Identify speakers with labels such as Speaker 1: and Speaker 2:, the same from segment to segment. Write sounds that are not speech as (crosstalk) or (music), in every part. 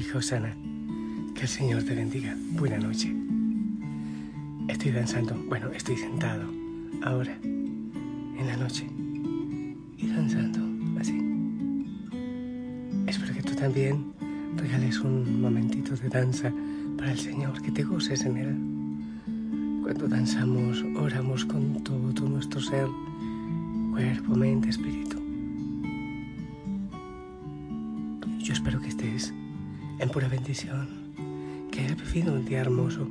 Speaker 1: Hijo sana, que el Señor te bendiga. Buena noche. Estoy danzando, bueno, estoy sentado ahora, en la noche, y danzando así. Espero que tú también regales un momentito de danza para el Señor, que te goces en Él. Cuando danzamos, oramos con todo nuestro ser, cuerpo, mente, espíritu. Yo espero que estés en pura bendición, que hayas vivido un día hermoso,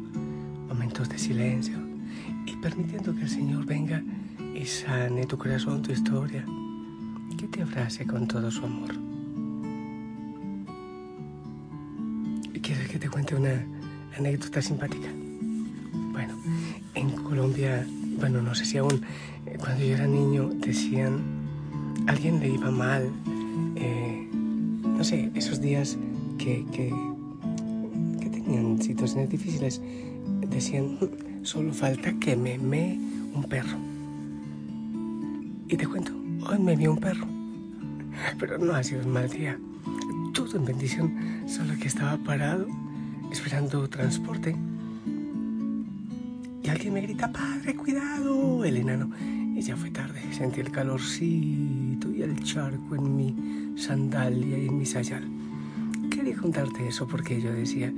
Speaker 1: momentos de silencio y permitiendo que el Señor venga y sane tu corazón, tu historia, que te abrace con todo su amor. ¿Quieres que te cuente una anécdota simpática? Bueno, en Colombia, bueno, no sé si aún, eh, cuando yo era niño decían, alguien le iba mal, eh, no sé, esos días que, que, que tenían situaciones difíciles, decían, solo falta que me mee un perro. Y te cuento, hoy me vio un perro, pero no ha sido un mal día. Todo en bendición, solo que estaba parado esperando transporte. Y alguien me grita, padre, cuidado, el enano. Y ya fue tarde, sentí el calorcito y el charco en mi sandalia y en mi sayal quería contarte eso porque yo decía,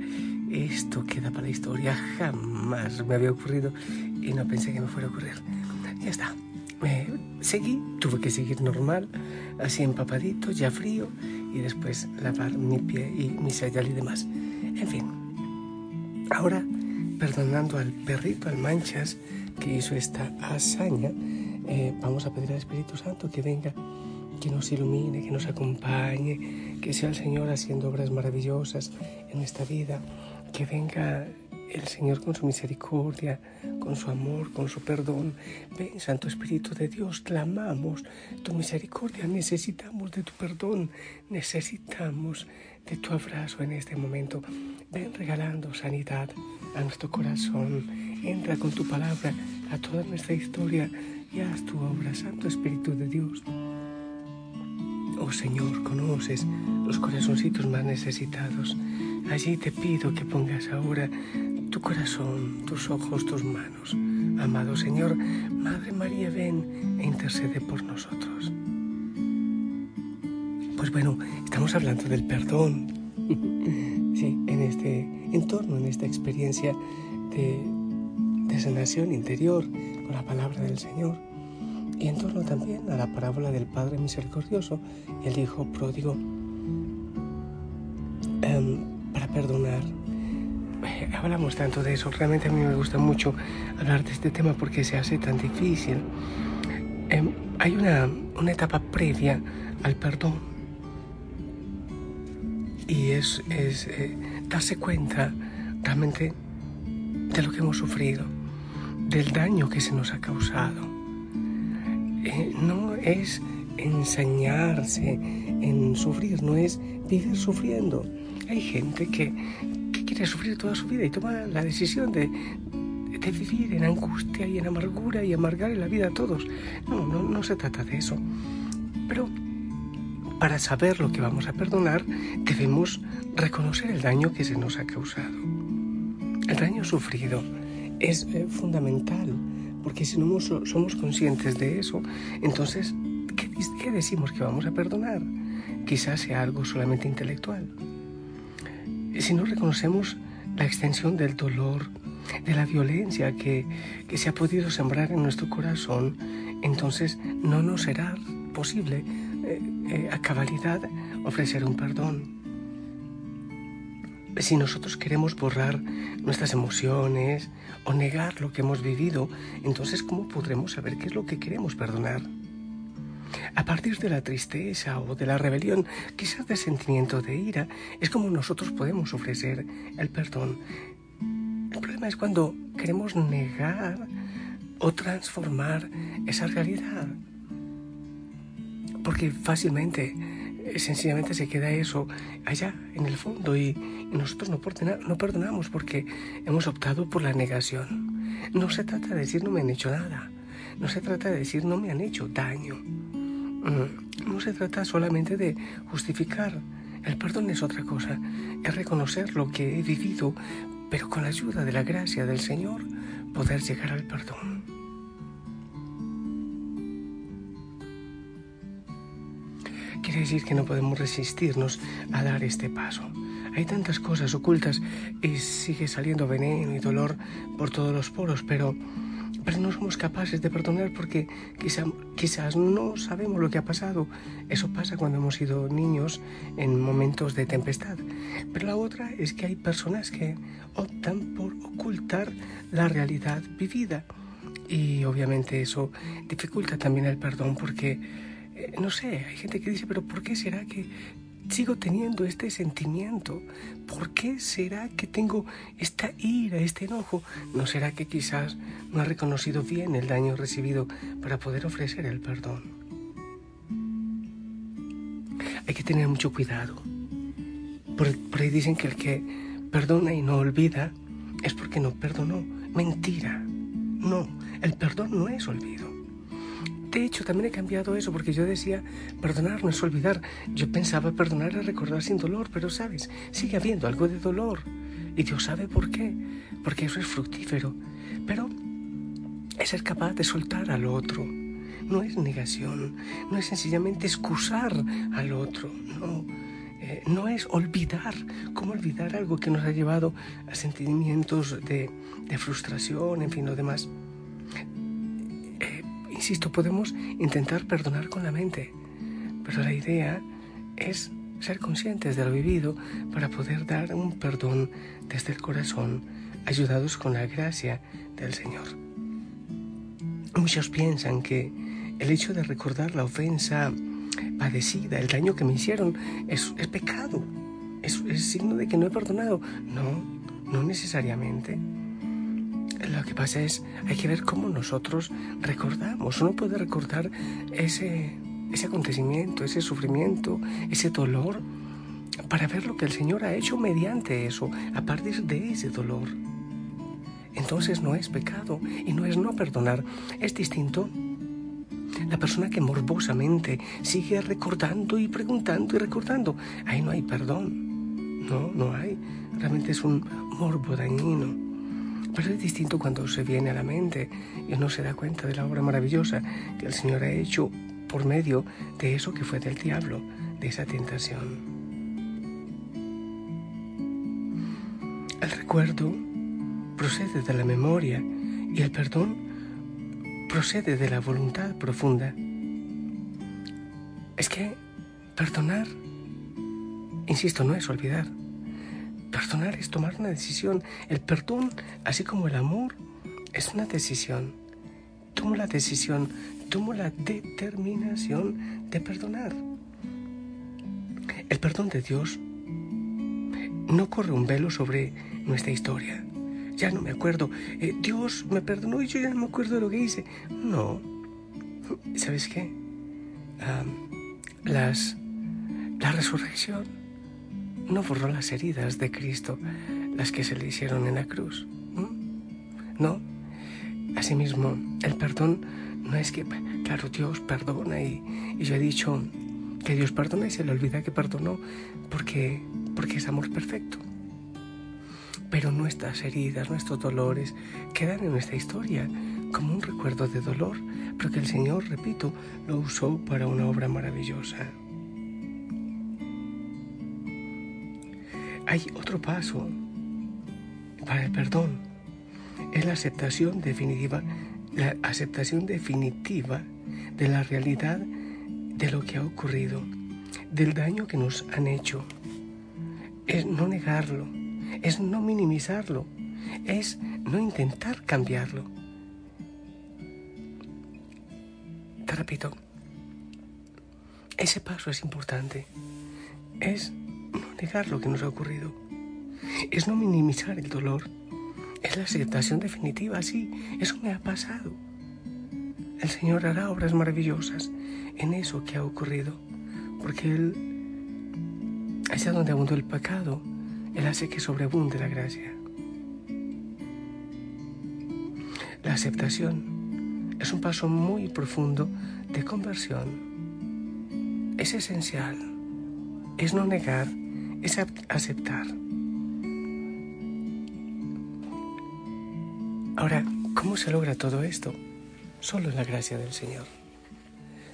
Speaker 1: esto queda para la historia, jamás me había ocurrido y no pensé que me fuera a ocurrir. Ya está. Me seguí, tuve que seguir normal, así empapadito, ya frío, y después lavar mi pie y mi sayal y demás. En fin, ahora, perdonando al perrito, al manchas, que hizo esta hazaña, eh, vamos a pedir al Espíritu Santo que venga que nos ilumine, que nos acompañe, que sea el Señor haciendo obras maravillosas en esta vida, que venga el Señor con su misericordia, con su amor, con su perdón. Ven, Santo Espíritu de Dios, clamamos tu misericordia, necesitamos de tu perdón, necesitamos de tu abrazo en este momento. Ven regalando sanidad a nuestro corazón, entra con tu palabra a toda nuestra historia y haz tu obra, Santo Espíritu de Dios. Oh Señor, conoces los corazoncitos más necesitados. Allí te pido que pongas ahora tu corazón, tus ojos, tus manos. Amado Señor, Madre María, ven e intercede por nosotros. Pues bueno, estamos hablando del perdón. (laughs) sí, en este entorno, en esta experiencia de, de sanación interior con la palabra del Señor y en torno también a la parábola del Padre Misericordioso y el Hijo Pródigo em, para perdonar. Eh, hablamos tanto de eso, realmente a mí me gusta mucho hablar de este tema porque se hace tan difícil. Em, hay una, una etapa previa al perdón y es, es eh, darse cuenta realmente de lo que hemos sufrido, del daño que se nos ha causado eh, no es ensañarse en sufrir, no es vivir sufriendo. Hay gente que, quiere sufrir toda su vida y toma la decisión de, de vivir en angustia y en amargura y amargar la vida a todos. No, no, no se trata de eso. Pero para saber lo que vamos a perdonar, debemos reconocer el daño que se nos ha causado. El daño sufrido es eh, fundamental porque si no somos conscientes de eso, entonces, ¿qué, decimos que vamos a perdonar? Quizás sea algo solamente intelectual. Si no reconocemos la extensión del dolor, de la violencia que, se ha podido sembrar en nuestro corazón, entonces no nos será posible eh, eh, a cabalidad ofrecer un perdón. Si nosotros queremos borrar nuestras emociones o negar lo que hemos vivido, entonces ¿cómo podremos saber qué es lo que queremos perdonar? A partir de la tristeza o de la rebelión, quizás del sentimiento de ira, es como nosotros podemos ofrecer el perdón. El problema es cuando queremos negar o transformar esa realidad. Porque fácilmente, sencillamente se queda eso allá en el fondo y, nosotros no, no perdonamos porque hemos optado por la negación. No se trata de decir no me han hecho nada. No se trata de decir no me han hecho daño. Mm, no se trata solamente de justificar. El perdón es otra cosa. Es reconocer lo que he vivido, pero con la ayuda de la gracia del Señor poder llegar al perdón. Quiere decir que no podemos resistirnos a dar este paso. Hay tantas cosas ocultas y sigue saliendo veneno y dolor por todos los poros, pero pero no somos capaces de perdonar porque quizá, quizás no sabemos lo que ha pasado. Eso pasa cuando hemos sido niños en momentos de tempestad. Pero la otra es que hay personas que optan por ocultar la realidad vivida. Y obviamente eso dificulta también el perdón porque, eh, no sé, hay gente que dice, pero ¿por qué será que sigo teniendo este sentimiento? ¿Por qué será que tengo esta ira, este enojo? ¿No será que quizás no ha reconocido bien el daño recibido para poder ofrecer el perdón? Hay que tener mucho cuidado. Por, por ahí dicen que el que perdona y no olvida es porque no perdonó. Mentira. No, el perdón no es olvido. De hecho, también he cambiado eso porque yo decía, perdonar no es olvidar. Yo pensaba perdonar es recordar sin dolor, pero sabes, sigue habiendo algo de dolor. Y Dios sabe por qué, porque eso es fructífero. Pero es ser capaz de soltar al otro. No es negación, no es sencillamente excusar al otro, no. Eh, no es olvidar, ¿cómo olvidar algo que nos ha llevado a sentimientos de, de frustración, en fin, lo demás? Insisto, podemos intentar perdonar con la mente, pero la idea es ser conscientes de lo vivido para poder dar un perdón desde el corazón, ayudados con la gracia del Señor. Muchos piensan que el hecho de recordar la ofensa padecida, el daño que me hicieron, es, pecado, es, es signo de que no he perdonado. No, no necesariamente. Lo que pasa es, hay que ver cómo nosotros recordamos. Uno puede recordar ese, ese acontecimiento, ese sufrimiento, ese dolor, para ver lo que el Señor ha hecho mediante eso, a partir de ese dolor. Entonces no es pecado y no es no perdonar. Es distinto la persona que morbosamente sigue recordando y preguntando y recordando. Ahí no hay perdón. No, no hay. Realmente es un morbo dañino. Pero es distinto cuando se viene a la mente y uno se da cuenta de la obra maravillosa que el Señor ha hecho por medio de eso que fue del diablo, de esa tentación. El recuerdo procede de la memoria y el perdón procede de la voluntad profunda. Es que perdonar, insisto, no es olvidar. Perdonar es tomar una decisión. El perdón, así como el amor, es una decisión. Tomo la decisión, tomo la determinación de perdonar. El perdón de Dios no corre un velo sobre nuestra historia. Ya no me acuerdo. Eh, Dios me perdonó y yo ya no me acuerdo de lo que hice. No. ¿Sabes qué? las, la resurrección no borró las heridas de Cristo, las que se le hicieron en la cruz. No. Asimismo, el perdón no es que, claro, Dios perdona y, yo he dicho que Dios perdona y se le olvida que perdonó porque, porque es amor perfecto. Pero nuestras heridas, nuestros dolores quedan en nuestra historia como un recuerdo de dolor, pero que el Señor, repito, lo usó para una obra maravillosa. Hay otro paso para el perdón. Es la aceptación definitiva, la aceptación definitiva de la realidad de lo que ha ocurrido, del daño que nos han hecho. Es no negarlo, es no minimizarlo, es no intentar cambiarlo. Te repito, ese paso es importante, es negar lo que nos ha ocurrido, es no minimizar el dolor, es la aceptación definitiva, sí, eso me ha pasado. El Señor hará obras maravillosas en eso que ha ocurrido, porque Él, allá donde abundó el pecado, Él hace que sobreabunde la gracia. La aceptación es un paso muy profundo de conversión. Es esencial, es no negar, es aceptar. Ahora, ¿cómo se logra todo esto? Solo en la gracia del Señor.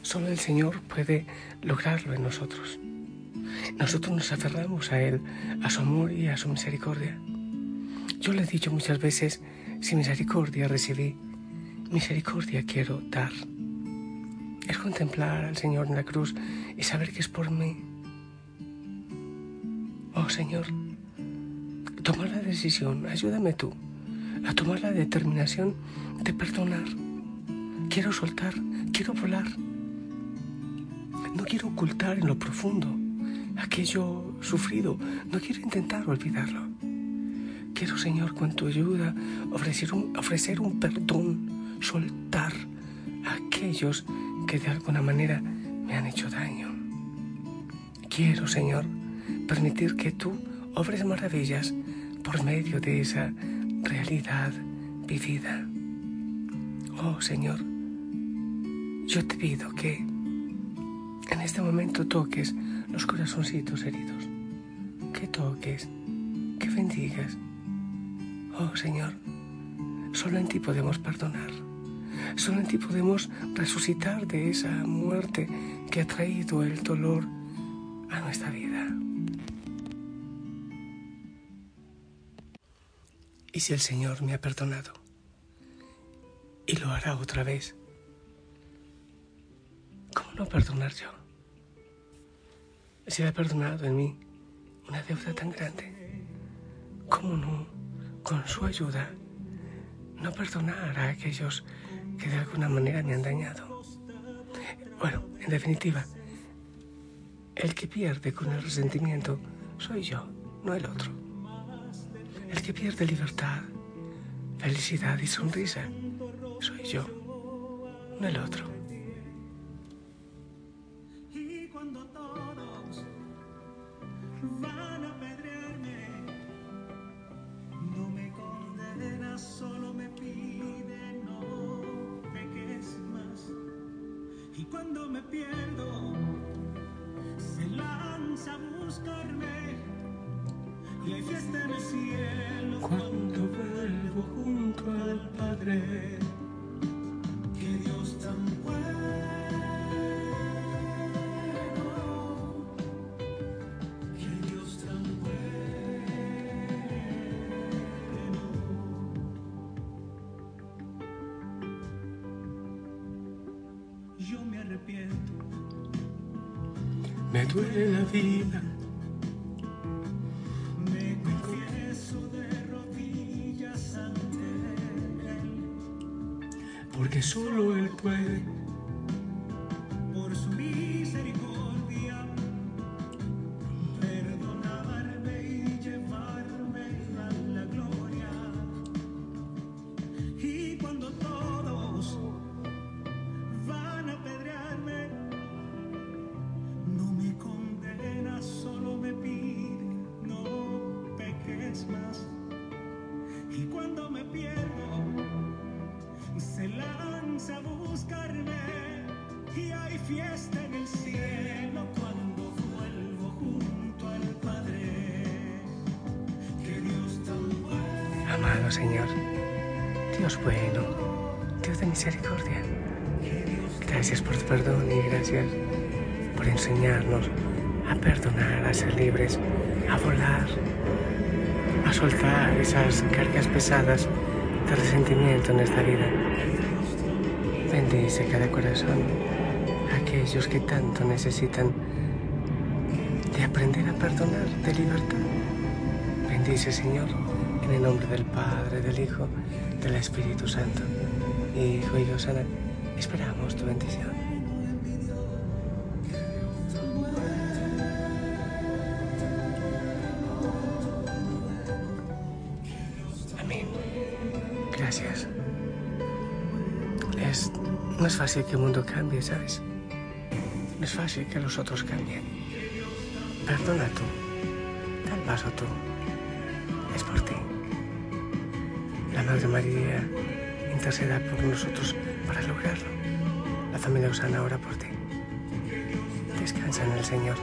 Speaker 1: Solo el Señor puede lograrlo en nosotros. Nosotros nos aferramos a Él, a su amor y a su misericordia. Yo le he dicho muchas veces, si misericordia recibí, misericordia quiero dar. Es contemplar al Señor en la cruz y saber que es por mí. Señor, toma la decisión, ayúdame tú a tomar la determinación de perdonar Quiero soltar, quiero volar. No quiero ocultar en lo profundo aquello sufrido. No quiero intentar olvidarlo. Quiero, Señor, con tu ayuda, ofrecer un, ofrecer un perdón, soltar a aquellos que de alguna manera me han hecho daño. Quiero, Señor, permitir que tú obres maravillas por medio de esa realidad vivida. Oh, Señor, yo te pido que en este momento toques los corazoncitos heridos, que toques, que bendigas. Oh Señor, solo en ti podemos perdonar, solo en ti podemos resucitar de esa muerte que ha traído el dolor a nuestra vida. Y si el Señor me ha perdonado y lo hará otra vez, no perdonar yo? Si ha perdonado en mí una deuda tan grande, ¿cómo no, con su ayuda, no perdonar a aquellos que de alguna manera me han dañado? Bueno, en definitiva, el que pierde con el resentimiento soy yo, no el otro. El que pierde libertad, felicidad y sonrisa soy yo, no el otro. Cuando vuelvo junto al Padre. Que Dios tan bueno, que Dios tan bueno. Yo me arrepiento, me duele la vida porque solo Él puede. Fiesta en el cielo cuando vuelvo junto al Padre. Amado Señor, Dios bueno, Dios de misericordia, gracias por tu perdón y gracias por enseñarnos a perdonar, a ser libres, a volar, a soltar esas cargas pesadas de resentimiento en esta vida. Bendice cada corazón, aquellos que tanto necesitan de aprender a perdonar, de libertad. bendice, Señor, en el nombre del Padre, del Hijo, del Espíritu Santo. Hijo y Osana, esperamos tu bendición. Amén. Gracias. Es, no es fácil que el mundo cambie, ¿sabes? No es fácil que los otros cambien. Perdona tú. Da el paso tú. Es por ti. La Madre María interceda por nosotros para lograrlo. La familia Usana ora por ti. Descansa en el Señor.